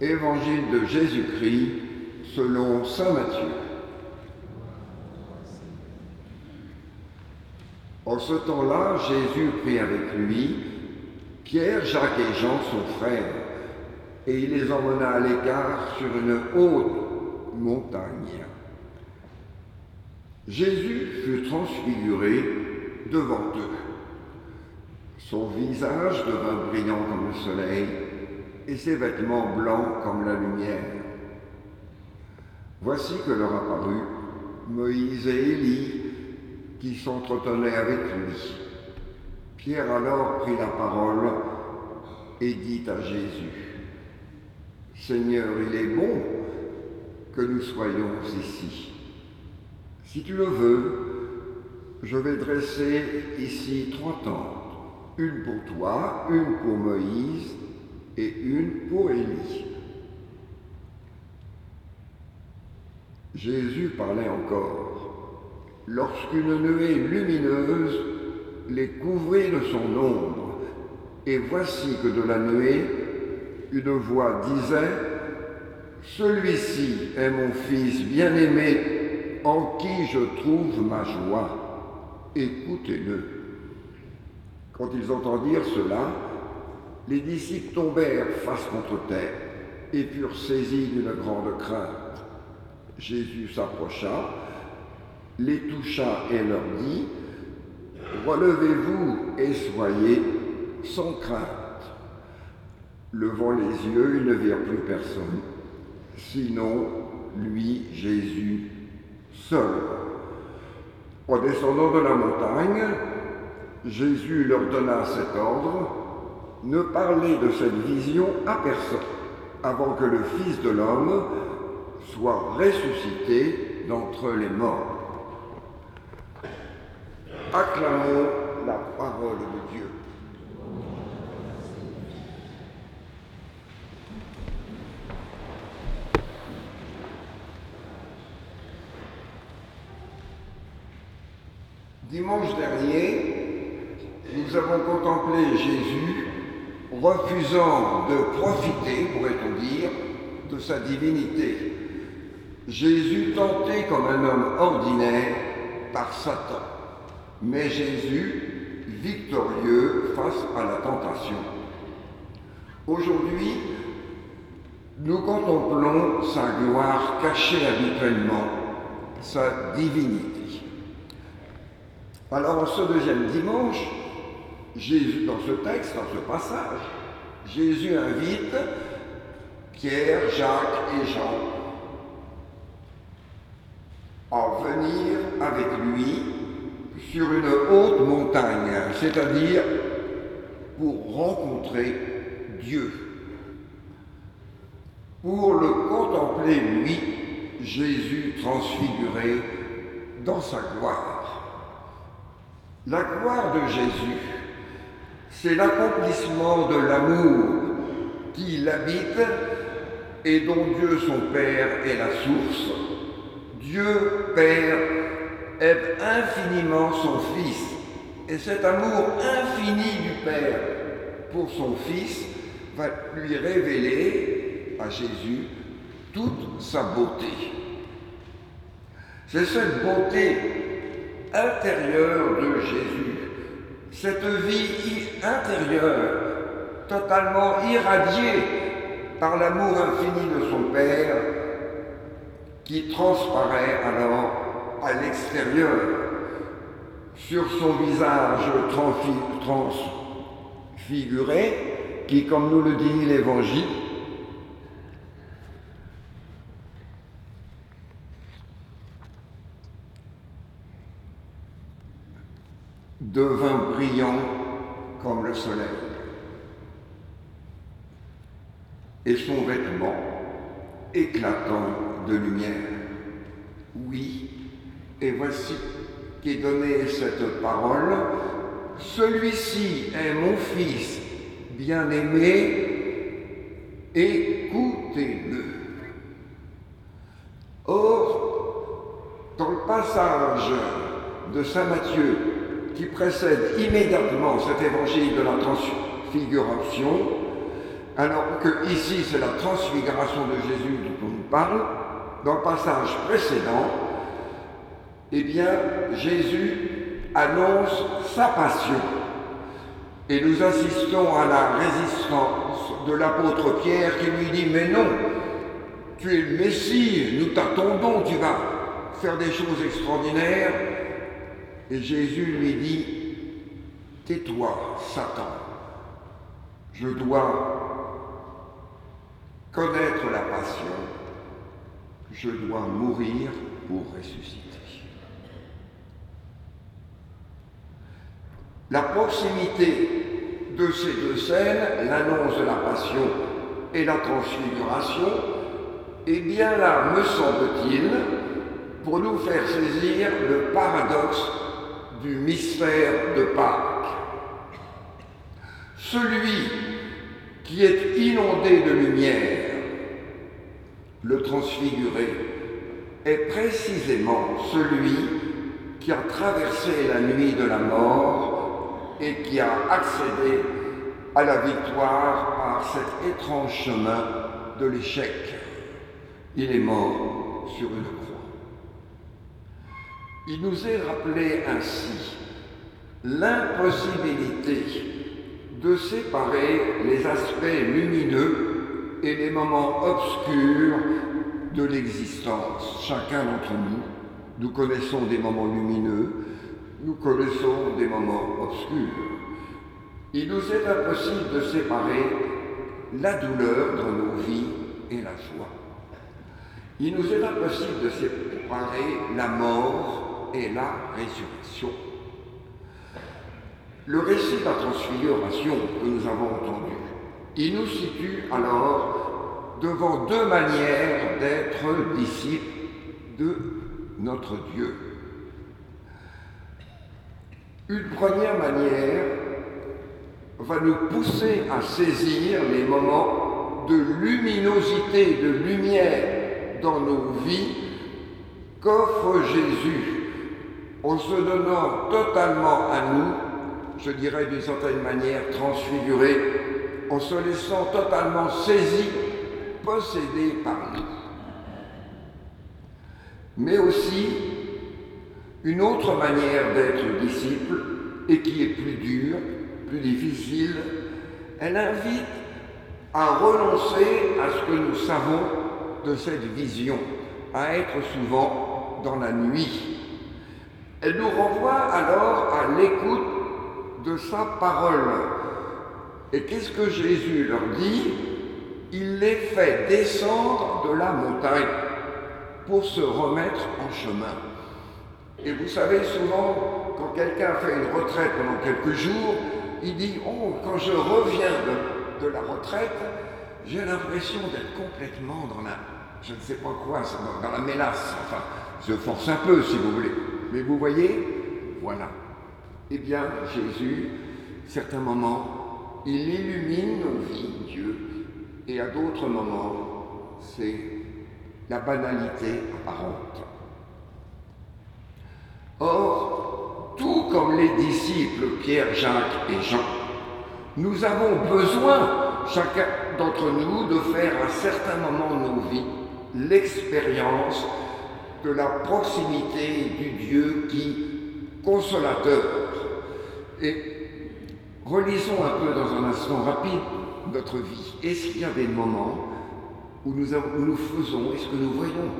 Évangile de Jésus-Christ selon Saint Matthieu. En ce temps-là, Jésus prit avec lui Pierre, Jacques et Jean, son frère, et il les emmena à l'écart sur une haute montagne. Jésus fut transfiguré devant eux. Son visage devint brillant comme le soleil et ses vêtements blancs comme la lumière. Voici que leur apparut Moïse et Élie qui s'entretenaient avec lui. Pierre alors prit la parole et dit à Jésus, Seigneur, il est bon que nous soyons ici. Si tu le veux, je vais dresser ici trois tentes, une pour toi, une pour Moïse et une pour Élie. Jésus parlait encore, lorsqu'une nuée lumineuse les couvrit de son ombre, et voici que de la nuée, une voix disait, Celui-ci est mon Fils bien-aimé, en qui je trouve ma joie. Écoutez-le. Quand ils entendirent cela, les disciples tombèrent face contre terre et furent saisis d'une grande crainte. Jésus s'approcha, les toucha et leur dit, Relevez-vous et soyez sans crainte. Levant les yeux, ils ne virent plus personne, sinon lui, Jésus, seul. En descendant de la montagne, Jésus leur donna cet ordre, ne parlez de cette vision à personne avant que le Fils de l'homme soit ressuscité d'entre les morts. Acclamons la parole de Dieu. Dimanche dernier, nous avons contemplé Jésus refusant de profiter, pourrait-on dire, de sa divinité. Jésus tenté comme un homme ordinaire par Satan, mais Jésus victorieux face à la tentation. Aujourd'hui, nous contemplons sa gloire cachée habituellement, sa divinité. Alors ce deuxième dimanche, Jésus, dans ce texte, dans ce passage, Jésus invite Pierre, Jacques et Jean à venir avec lui sur une haute montagne, c'est-à-dire pour rencontrer Dieu. Pour le contempler, lui, Jésus transfiguré dans sa gloire. La gloire de Jésus, c'est l'accomplissement de l'amour qui l'habite et dont Dieu son Père est la source. Dieu Père aime infiniment son Fils et cet amour infini du Père pour son Fils va lui révéler à Jésus toute sa beauté. C'est cette beauté intérieure de Jésus cette vie intérieure, totalement irradiée par l'amour infini de son Père, qui transparaît alors à l'extérieur sur son visage transfiguré, qui, comme nous le dit l'Évangile, devint brillant comme le soleil. Et son vêtement éclatant de lumière. Oui, et voici qu'est donnée cette parole. Celui-ci est mon fils bien-aimé, écoutez-le. Or, dans le passage de Saint Matthieu qui précède immédiatement cet évangile de la transfiguration, Alors que ici c'est la transfiguration de Jésus dont on nous parle, dans le passage précédent, eh bien Jésus annonce sa passion. Et nous assistons à la résistance de l'apôtre Pierre qui lui dit Mais non, tu es le Messie, nous t'attendons, tu vas faire des choses extraordinaires. Et Jésus lui dit Tais-toi, Satan, je dois connaître la passion, je dois mourir pour ressusciter. La proximité de ces deux scènes, l'annonce de la passion et la transfiguration, est bien là, me semble-t-il, pour nous faire saisir le paradoxe du mystère de Pâques. Celui qui est inondé de lumière, le transfiguré, est précisément celui qui a traversé la nuit de la mort et qui a accédé à la victoire par cet étrange chemin de l'échec. Il est mort sur une croix. Il nous est rappelé ainsi l'impossibilité de séparer les aspects lumineux et les moments obscurs de l'existence. Chacun d'entre nous, nous connaissons des moments lumineux, nous connaissons des moments obscurs. Il nous est impossible de séparer la douleur dans nos vies et la joie. Il nous est impossible de séparer la mort et la résurrection. Le récit de la transfiguration que nous avons entendu, il nous situe alors devant deux manières d'être disciples de notre Dieu. Une première manière va nous pousser à saisir les moments de luminosité, de lumière dans nos vies qu'offre Jésus en se donnant totalement à nous, je dirais d'une certaine manière transfiguré, en se laissant totalement saisi, possédé par nous. Mais aussi une autre manière d'être disciple, et qui est plus dure, plus difficile, elle invite à renoncer à ce que nous savons de cette vision, à être souvent dans la nuit, elle nous renvoie alors à l'écoute de sa parole. Et qu'est-ce que Jésus leur dit? Il les fait descendre de la montagne pour se remettre en chemin. Et vous savez, souvent, quand quelqu'un fait une retraite pendant quelques jours, il dit Oh, quand je reviens de, la retraite, j'ai l'impression d'être complètement dans la, je ne sais pas quoi, dans la mélasse. Enfin, je force un peu, si vous voulez. Mais vous voyez, voilà. Eh bien, Jésus, certains moments, il illumine nos vies, Dieu, et à d'autres moments, c'est la banalité apparente. Or, tout comme les disciples Pierre, Jacques et Jean, nous avons besoin, chacun d'entre nous, de faire à certains moments de nos vies l'expérience de la proximité du Dieu qui, consolateur. Et relisons un peu dans un instant rapide notre vie. Est-ce qu'il y a des moments où nous, nous faisons, est-ce que nous voyons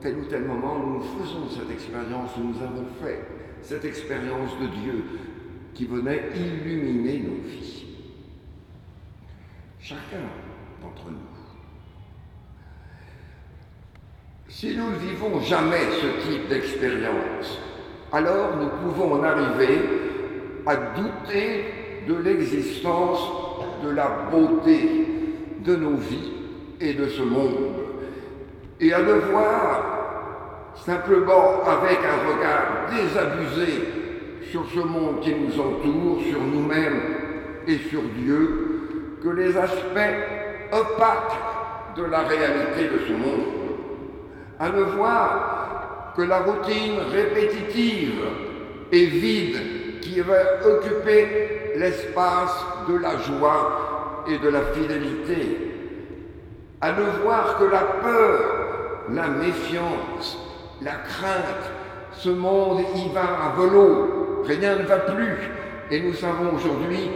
tel ou tel moment où nous faisons cette expérience, où nous avons fait cette expérience de Dieu qui venait illuminer nos vies? Chacun d'entre nous. Si nous ne vivons jamais ce type d'expérience, alors nous pouvons en arriver à douter de l'existence de la beauté de nos vies et de ce monde, et à le voir simplement avec un regard désabusé sur ce monde qui nous entoure, sur nous-mêmes et sur Dieu, que les aspects opaques de la réalité de ce monde à ne voir que la routine répétitive et vide qui va occuper l'espace de la joie et de la fidélité, à ne voir que la peur, la méfiance, la crainte. Ce monde y va à velo, rien ne va plus. Et nous savons aujourd'hui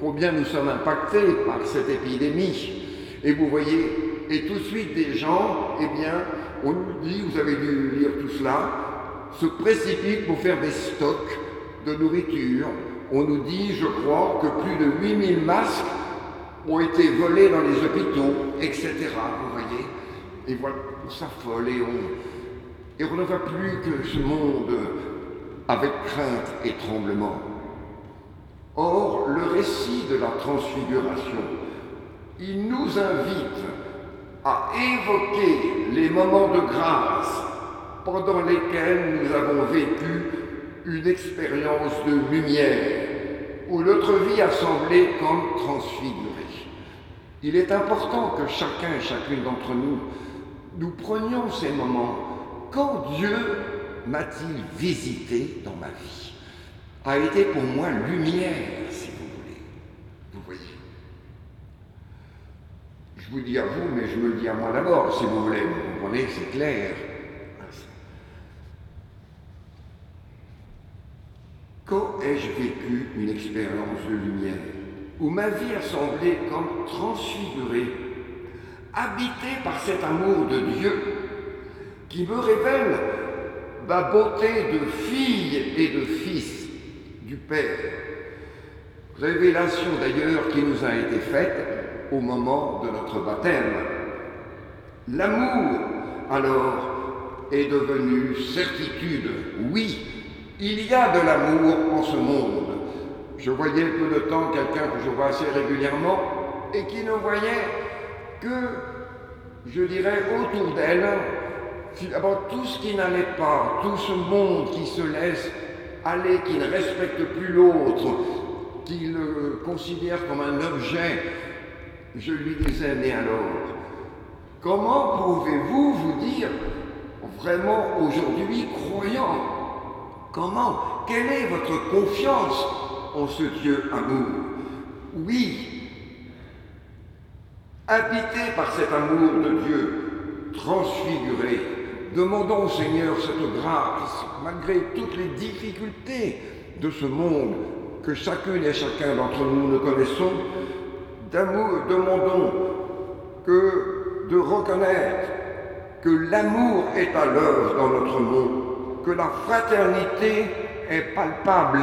combien nous sommes impactés par cette épidémie. Et vous voyez, et tout de suite des gens, eh bien, on nous dit, vous avez dû lire tout cela, se précipitent pour faire des stocks de nourriture. On nous dit, je crois, que plus de 8000 masques ont été volés dans les hôpitaux, etc. Vous voyez Et voilà, on s'affole et on, et on ne voit plus que ce monde avec crainte et tremblement. Or, le récit de la transfiguration, il nous invite à évoquer les moments de grâce pendant lesquels nous avons vécu une expérience de lumière, où notre vie a semblé comme transfigurée. Il est important que chacun et chacune d'entre nous, nous prenions ces moments. Quand Dieu m'a-t-il visité dans ma vie A été pour moi lumière, si vous voulez. Vous voyez Je vous dis à vous, mais je me le dis à moi d'abord, si vous voulez. Vous comprenez, c'est clair. Quand ai-je vécu une expérience de lumière où ma vie a semblé comme transfigurée, habitée par cet amour de Dieu qui me révèle la beauté de fille et de fils du Père. Révélation d'ailleurs qui nous a été faite au moment de notre baptême. L'amour, alors, est devenu certitude. Oui, il y a de l'amour en ce monde. Je voyais peu de temps quelqu'un que je vois assez régulièrement et qui ne voyait que, je dirais, autour d'elle, d'abord tout ce qui n'allait pas, tout ce monde qui se laisse aller, qui ne respecte plus l'autre, qui le considère comme un objet. Je lui disais, mais alors, comment pouvez-vous vous dire vraiment aujourd'hui croyant Comment Quelle est votre confiance en ce Dieu amour? Oui, habité par cet amour de Dieu, transfiguré, demandons au Seigneur cette grâce, malgré toutes les difficultés de ce monde que chacune et chacun d'entre nous ne connaissons, demandons que de reconnaître que l'amour est à l'œuvre dans notre monde que la fraternité est palpable.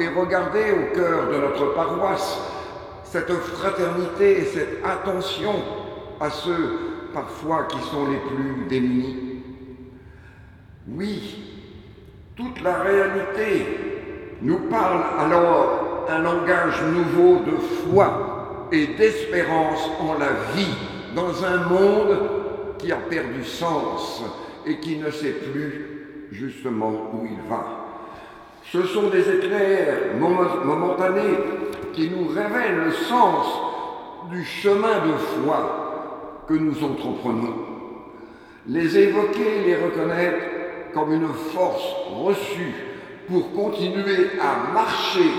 Et regardez au cœur de notre paroisse cette fraternité et cette attention à ceux parfois qui sont les plus démunis. Oui, toute la réalité nous parle alors un langage nouveau de foi et d'espérance en la vie dans un monde qui a perdu sens et qui ne sait plus justement où il va. Ce sont des éclairs momentanés qui nous révèlent le sens du chemin de foi que nous entreprenons. Les évoquer, les reconnaître comme une force reçue pour continuer à marcher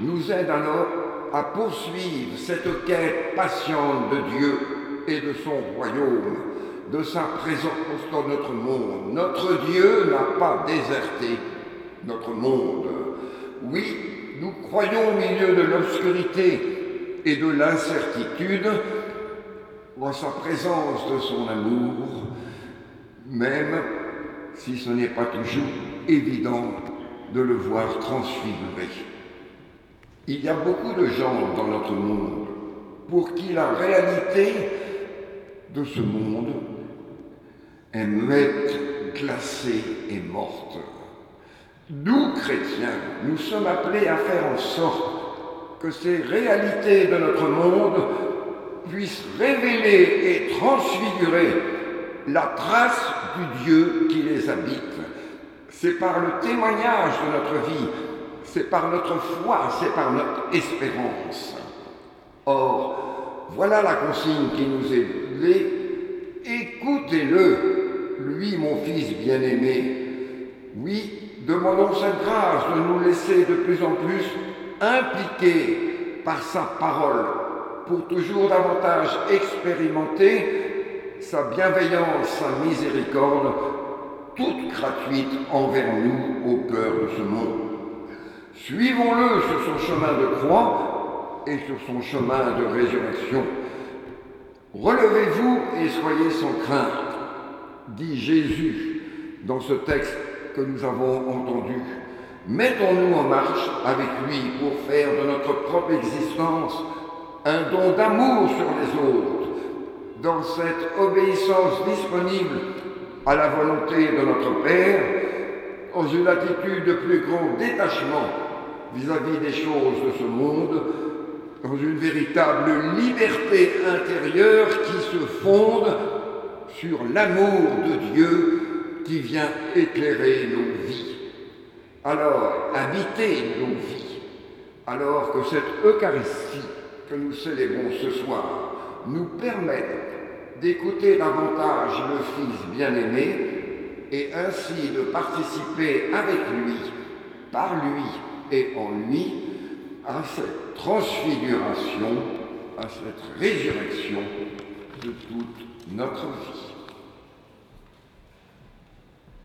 nous aide alors à poursuivre cette quête patiente de Dieu et de son royaume de sa présence dans notre monde. Notre Dieu n'a pas déserté notre monde. Oui, nous croyons au milieu de l'obscurité et de l'incertitude en sa présence de son amour, même si ce n'est pas toujours évident de le voir transfiguré. Il y a beaucoup de gens dans notre monde pour qui la réalité de ce monde est muette, glacée et morte. Nous, chrétiens, nous sommes appelés à faire en sorte que ces réalités de notre monde puissent révéler et transfigurer la trace du Dieu qui les habite. C'est par le témoignage de notre vie, c'est par notre foi, c'est par notre espérance. Or, voilà la consigne qui nous est donnée. Écoutez-le lui, mon Fils bien-aimé. Oui, demandons cette grâce de nous laisser de plus en plus impliquer par sa parole, pour toujours davantage expérimenter sa bienveillance, sa miséricorde, toute gratuite envers nous au cœur de ce monde. Suivons-le sur son chemin de croix et sur son chemin de résurrection. Relevez-vous et soyez sans crainte, dit Jésus dans ce texte que nous avons entendu. Mettons-nous en marche avec lui pour faire de notre propre existence un don d'amour sur les autres, dans cette obéissance disponible à la volonté de notre Père, dans une attitude de plus grand détachement vis-à-vis des choses de ce monde, dans une véritable liberté intérieure qui se fonde sur l'amour de Dieu qui vient éclairer nos vies. Alors, habiter nos vies, alors que cette Eucharistie que nous célébrons ce soir nous permette d'écouter davantage le Fils bien-aimé et ainsi de participer avec lui, par lui et en lui, à cette transfiguration, à cette résurrection de toute notre vie.